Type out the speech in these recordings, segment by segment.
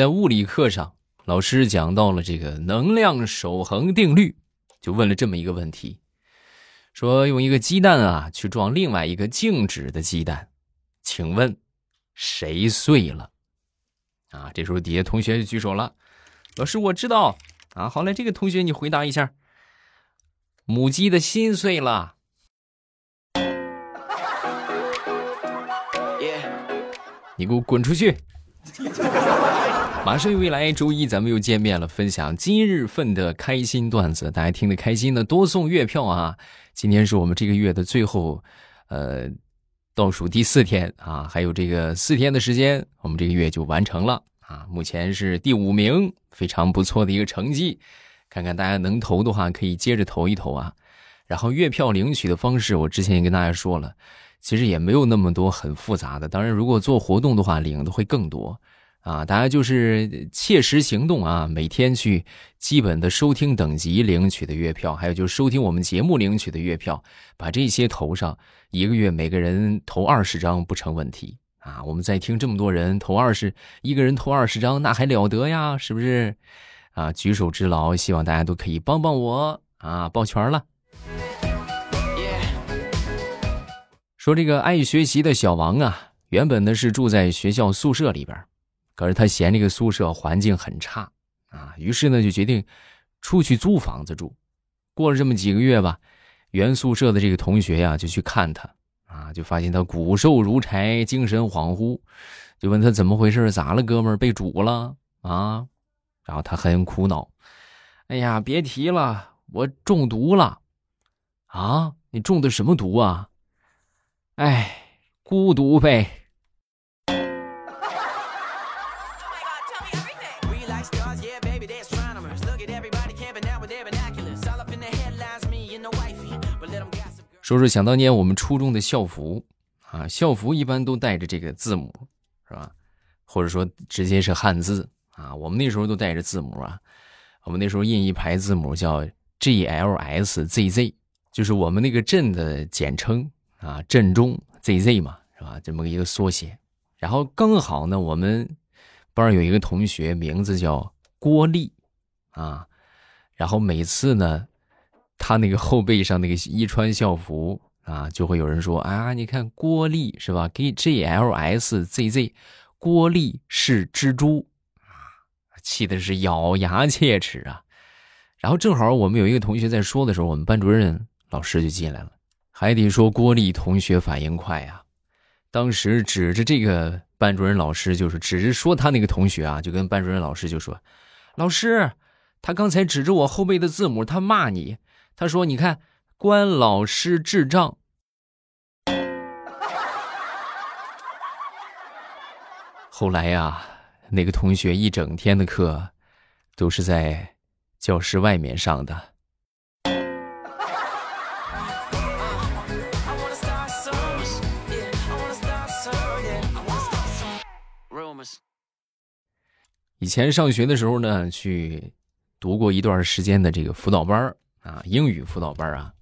在物理课上，老师讲到了这个能量守恒定律，就问了这么一个问题：说用一个鸡蛋啊去撞另外一个静止的鸡蛋，请问谁碎了？啊，这时候底下同学就举手了，老师我知道啊。好嘞，这个同学你回答一下，母鸡的心碎了。你给我滚出去！马上又未来周一，咱们又见面了，分享今日份的开心段子，大家听得开心的多送月票啊！今天是我们这个月的最后，呃，倒数第四天啊，还有这个四天的时间，我们这个月就完成了啊！目前是第五名，非常不错的一个成绩。看看大家能投的话，可以接着投一投啊。然后月票领取的方式，我之前也跟大家说了。其实也没有那么多很复杂的，当然如果做活动的话，领的会更多，啊，大家就是切实行动啊，每天去基本的收听等级领取的月票，还有就是收听我们节目领取的月票，把这些投上，一个月每个人投二十张不成问题啊。我们在听这么多人投二十，一个人投二十张，那还了得呀，是不是？啊，举手之劳，希望大家都可以帮帮我啊，抱拳了。说这个爱学习的小王啊，原本呢是住在学校宿舍里边，可是他嫌这个宿舍环境很差啊，于是呢就决定出去租房子住。过了这么几个月吧，原宿舍的这个同学呀就去看他啊，就发现他骨瘦如柴，精神恍惚，就问他怎么回事，咋了，哥们儿被煮了啊？然后他很苦恼，哎呀，别提了，我中毒了啊！你中的什么毒啊？哎，孤独呗。说说想当年我们初中的校服啊，校服一般都带着这个字母，是吧？或者说直接是汉字啊。我们那时候都带着字母啊。我们那时候印一排字母叫 G L S Z Z，就是我们那个镇的简称。啊，镇中 ZZ 嘛，是吧？这么一个缩写。然后刚好呢，我们班有一个同学名字叫郭丽，啊，然后每次呢，他那个后背上那个一穿校服啊，就会有人说啊，你看郭丽是吧？G G L S Z Z，郭丽是蜘蛛啊，气的是咬牙切齿啊。然后正好我们有一个同学在说的时候，我们班主任老师就进来了。还得说郭丽同学反应快呀，当时指着这个班主任老师，就是指着说他那个同学啊，就跟班主任老师就说：“老师，他刚才指着我后背的字母，他骂你，他说你看关老师智障。”后来呀，那个同学一整天的课都是在教室外面上的。以前上学的时候呢，去读过一段时间的这个辅导班啊，英语辅导班啊。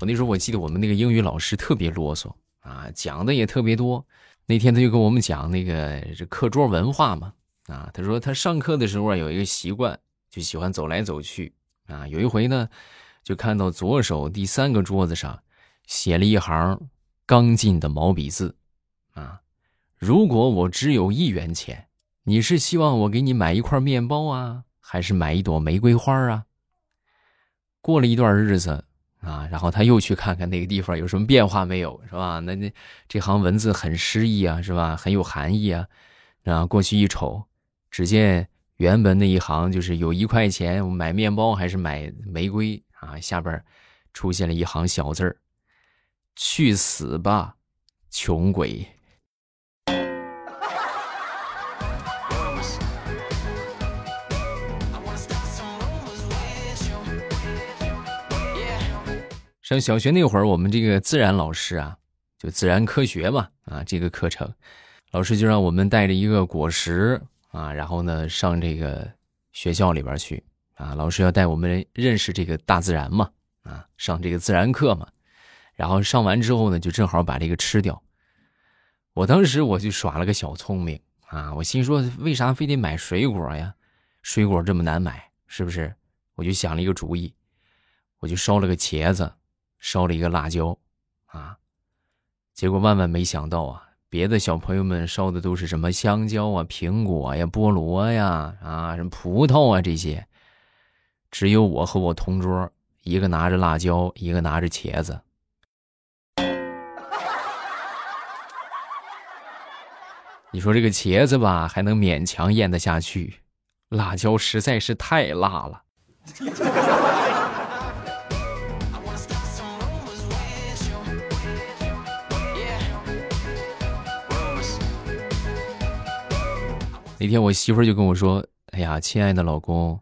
我那时候我记得我们那个英语老师特别啰嗦啊，讲的也特别多。那天他就跟我们讲那个这课桌文化嘛啊，他说他上课的时候啊有一个习惯，就喜欢走来走去啊。有一回呢，就看到左手第三个桌子上写了一行刚劲的毛笔字啊，如果我只有一元钱。你是希望我给你买一块面包啊，还是买一朵玫瑰花啊？过了一段日子啊，然后他又去看看那个地方有什么变化没有，是吧？那那这行文字很诗意啊，是吧？很有含义啊。然后过去一瞅，只见原本那一行就是有一块钱，买面包还是买玫瑰啊？下边出现了一行小字儿：“去死吧，穷鬼！”上小学那会儿，我们这个自然老师啊，就自然科学嘛，啊，这个课程，老师就让我们带着一个果实啊，然后呢上这个学校里边去啊，老师要带我们认识这个大自然嘛，啊，上这个自然课嘛，然后上完之后呢，就正好把这个吃掉。我当时我就耍了个小聪明啊，我心说为啥非得买水果呀？水果这么难买，是不是？我就想了一个主意，我就烧了个茄子，烧了一个辣椒，啊，结果万万没想到啊，别的小朋友们烧的都是什么香蕉啊、苹果呀、菠萝呀、啊什么葡萄啊这些，只有我和我同桌，一个拿着辣椒，一个拿着茄子。你说这个茄子吧，还能勉强咽得下去，辣椒实在是太辣了。那天我媳妇就跟我说：“哎呀，亲爱的老公，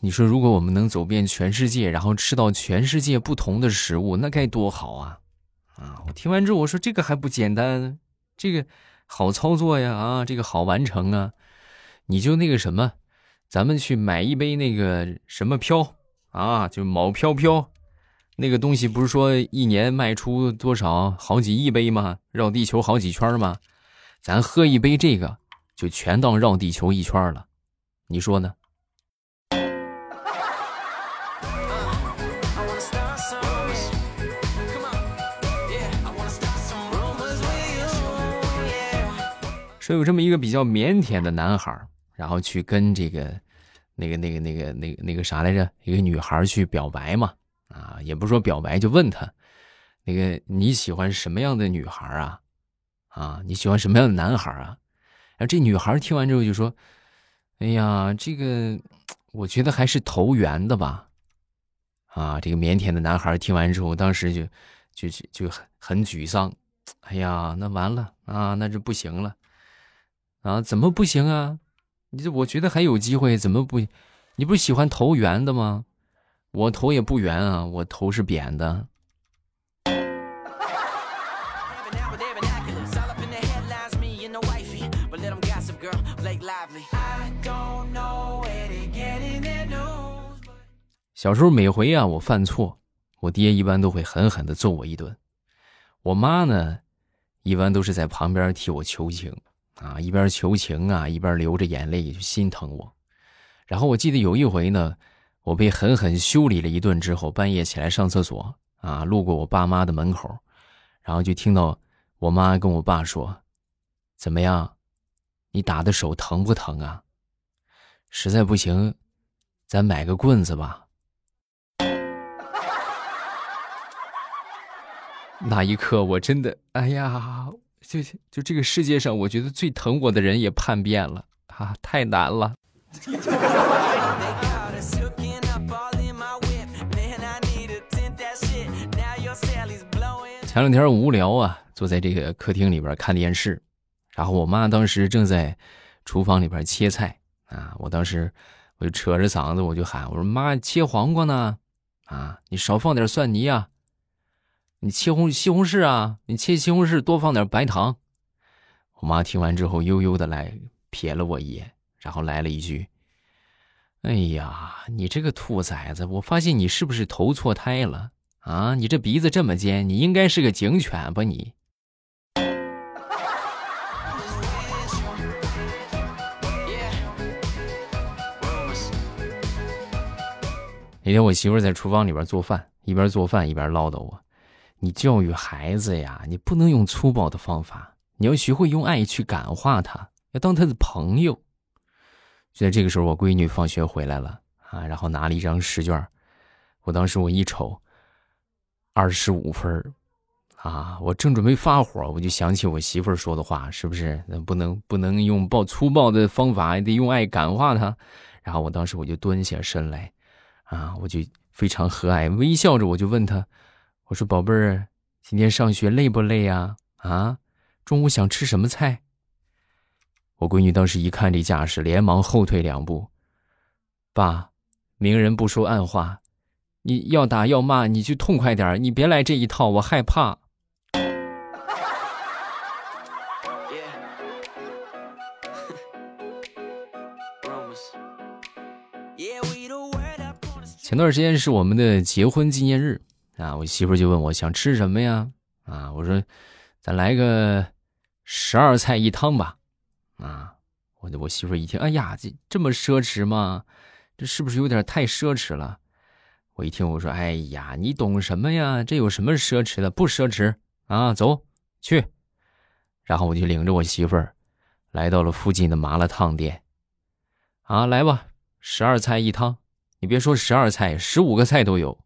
你说如果我们能走遍全世界，然后吃到全世界不同的食物，那该多好啊！”啊，我听完之后我说：“这个还不简单，这个。”好操作呀啊，这个好完成啊！你就那个什么，咱们去买一杯那个什么飘啊，就某飘飘，那个东西不是说一年卖出多少好几亿杯吗？绕地球好几圈吗？咱喝一杯这个，就全当绕地球一圈了，你说呢？说有这么一个比较腼腆的男孩，然后去跟这个、那个、那个、那个、那个、那个啥来着？一个女孩去表白嘛？啊，也不是说表白，就问他，那个你喜欢什么样的女孩啊？啊，你喜欢什么样的男孩啊？然后这女孩听完之后就说：“哎呀，这个我觉得还是投缘的吧。”啊，这个腼腆的男孩听完之后，当时就就就就很很沮丧。哎呀，那完了啊，那就不行了。啊，怎么不行啊？你这我觉得还有机会，怎么不？你不是喜欢头圆的吗？我头也不圆啊，我头是扁的。小时候每回啊，我犯错，我爹一般都会狠狠的揍我一顿，我妈呢，一般都是在旁边替我求情。啊，一边求情啊，一边流着眼泪就心疼我。然后我记得有一回呢，我被狠狠修理了一顿之后，半夜起来上厕所啊，路过我爸妈的门口，然后就听到我妈跟我爸说：“怎么样，你打的手疼不疼啊？实在不行，咱买个棍子吧。”那一刻，我真的，哎呀！就就这个世界上，我觉得最疼我的人也叛变了啊！太难了。前两天无聊啊，坐在这个客厅里边看电视，然后我妈当时正在厨房里边切菜啊，我当时我就扯着嗓子我就喊我说：“妈，切黄瓜呢，啊，你少放点蒜泥啊。”你切红西红柿啊！你切西红柿多放点白糖。我妈听完之后，悠悠的来瞥了我一眼，然后来了一句：“哎呀，你这个兔崽子！我发现你是不是投错胎了啊？你这鼻子这么尖，你应该是个警犬吧？你。”那天我媳妇在厨房里边做饭，一边做饭一边唠叨我。你教育孩子呀，你不能用粗暴的方法，你要学会用爱去感化他，要当他的朋友。就在这个时候，我闺女放学回来了啊，然后拿了一张试卷，我当时我一瞅，二十五分啊，我正准备发火，我就想起我媳妇儿说的话，是不是？那不能不能用暴粗暴的方法，得用爱感化他。然后我当时我就蹲下身来，啊，我就非常和蔼微笑着，我就问他。我说：“宝贝儿，今天上学累不累呀？啊，中午想吃什么菜？”我闺女当时一看这架势，连忙后退两步。爸，明人不说暗话，你要打要骂，你就痛快点你别来这一套，我害怕。前段时间是我们的结婚纪念日。啊，我媳妇就问我想吃什么呀？啊，我说，咱来个十二菜一汤吧。啊，我我媳妇一听，哎呀，这这么奢侈吗？这是不是有点太奢侈了？我一听，我说，哎呀，你懂什么呀？这有什么奢侈的？不奢侈啊，走去。然后我就领着我媳妇儿来到了附近的麻辣烫店。啊，来吧，十二菜一汤。你别说十二菜，十五个菜都有。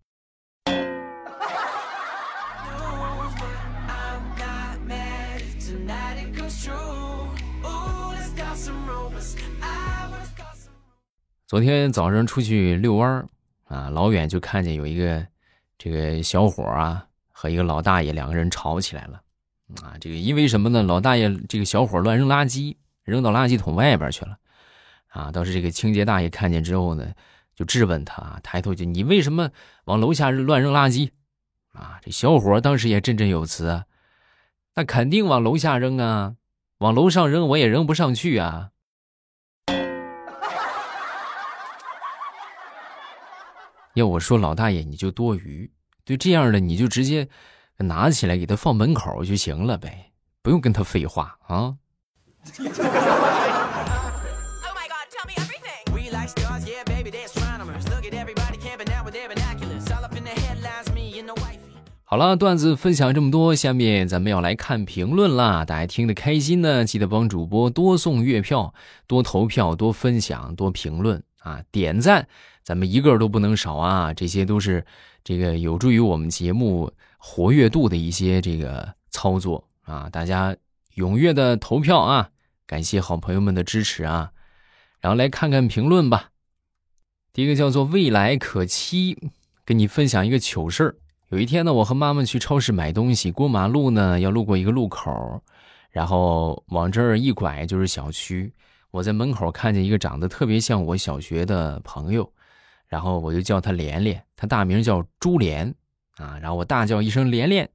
昨天早上出去遛弯儿，啊，老远就看见有一个这个小伙啊和一个老大爷两个人吵起来了，啊，这个因为什么呢？老大爷这个小伙乱扔垃圾，扔到垃圾桶外边去了，啊，倒是这个清洁大爷看见之后呢，就质问他，抬头就你为什么往楼下乱扔垃圾？啊，这小伙当时也振振有词，那肯定往楼下扔啊，往楼上扔我也扔不上去啊。要我说，老大爷你就多余，对这样的你就直接拿起来给他放门口就行了呗，不用跟他废话啊。好了，段子分享这么多，下面咱们要来看评论啦。大家听得开心呢，记得帮主播多送月票、多投票、多分享、多评论啊，点赞。咱们一个都不能少啊！这些都是这个有助于我们节目活跃度的一些这个操作啊！大家踊跃的投票啊！感谢好朋友们的支持啊！然后来看看评论吧。第一个叫做未来可期，跟你分享一个糗事儿。有一天呢，我和妈妈去超市买东西，过马路呢要路过一个路口，然后往这儿一拐就是小区。我在门口看见一个长得特别像我小学的朋友。然后我就叫他连连，他大名叫朱连，啊，然后我大叫一声连连，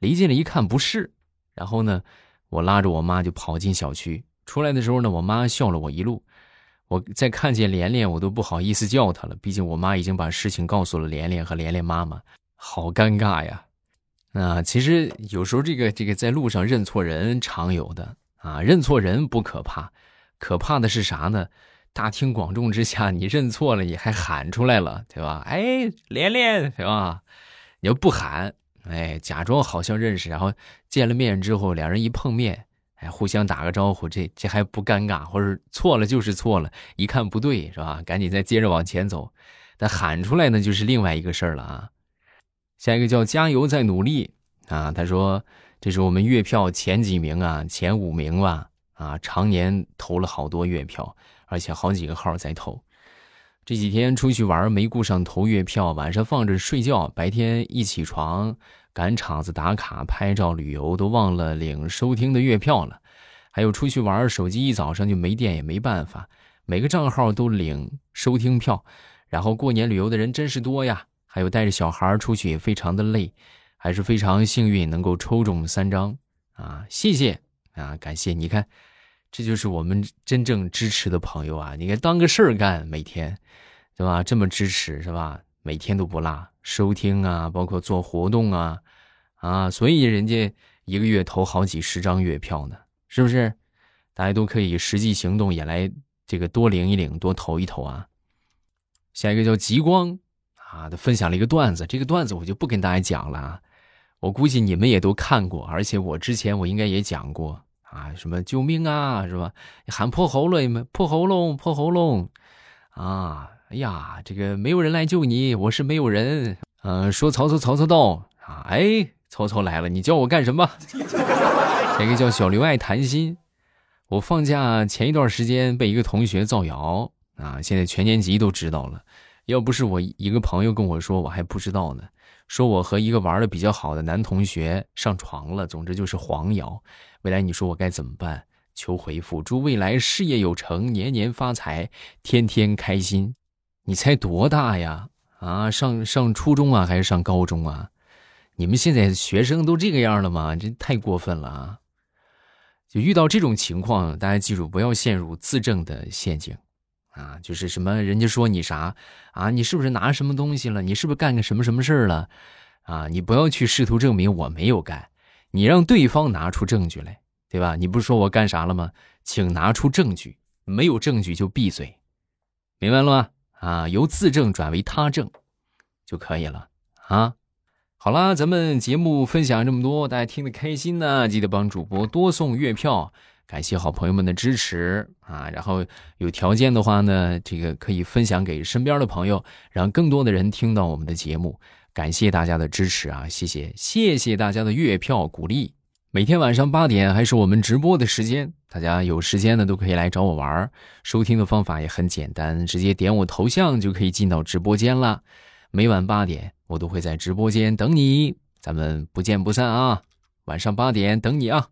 离近了一看不是，然后呢，我拉着我妈就跑进小区，出来的时候呢，我妈笑了我一路，我再看见连连，我都不好意思叫他了，毕竟我妈已经把事情告诉了连连和连连妈妈，好尴尬呀，啊，其实有时候这个这个在路上认错人常有的。啊，认错人不可怕，可怕的是啥呢？大庭广众之下，你认错了，你还喊出来了，对吧？哎，连连，对吧？你要不喊，哎，假装好像认识，然后见了面之后，两人一碰面，哎，互相打个招呼，这这还不尴尬？或者错了就是错了，一看不对，是吧？赶紧再接着往前走。但喊出来呢，就是另外一个事儿了啊。下一个叫加油，再努力啊！他说这是我们月票前几名啊，前五名吧啊，常年投了好多月票。而且好几个号在投，这几天出去玩没顾上投月票，晚上放着睡觉，白天一起床赶场子打卡、拍照、旅游，都忘了领收听的月票了。还有出去玩，手机一早上就没电，也没办法，每个账号都领收听票。然后过年旅游的人真是多呀，还有带着小孩出去也非常的累，还是非常幸运能够抽中三张啊！谢谢啊，感谢你看。这就是我们真正支持的朋友啊！你看，当个事儿干，每天，对吧？这么支持是吧？每天都不落收听啊，包括做活动啊，啊，所以人家一个月投好几十张月票呢，是不是？大家都可以实际行动也来这个多领一领，多投一投啊！下一个叫极光啊，他分享了一个段子，这个段子我就不跟大家讲了啊，我估计你们也都看过，而且我之前我应该也讲过。啊，什么救命啊，是吧？喊破喉咙，破喉咙，破喉咙，啊！哎呀，这个没有人来救你，我是没有人。嗯，说曹操，曹操到啊！哎，曹操来了，你叫我干什么？这个叫小刘爱谈心。我放假前一段时间被一个同学造谣啊，现在全年级都知道了。要不是我一个朋友跟我说，我还不知道呢。说我和一个玩的比较好的男同学上床了，总之就是黄谣。未来你说我该怎么办？求回复。祝未来事业有成，年年发财，天天开心。你才多大呀？啊，上上初中啊，还是上高中啊？你们现在学生都这个样了吗？这太过分了啊！就遇到这种情况，大家记住不要陷入自证的陷阱啊！就是什么人家说你啥啊？你是不是拿什么东西了？你是不是干个什么什么事儿了？啊！你不要去试图证明我没有干。你让对方拿出证据来，对吧？你不是说我干啥了吗？请拿出证据，没有证据就闭嘴，明白了吗？啊，由自证转为他证就可以了啊。好啦，咱们节目分享这么多，大家听得开心呢，记得帮主播多送月票，感谢好朋友们的支持啊！然后有条件的话呢，这个可以分享给身边的朋友，让更多的人听到我们的节目。感谢大家的支持啊，谢谢谢谢大家的月票鼓励。每天晚上八点还是我们直播的时间，大家有时间呢都可以来找我玩。收听的方法也很简单，直接点我头像就可以进到直播间了。每晚八点。我都会在直播间等你，咱们不见不散啊！晚上八点等你啊！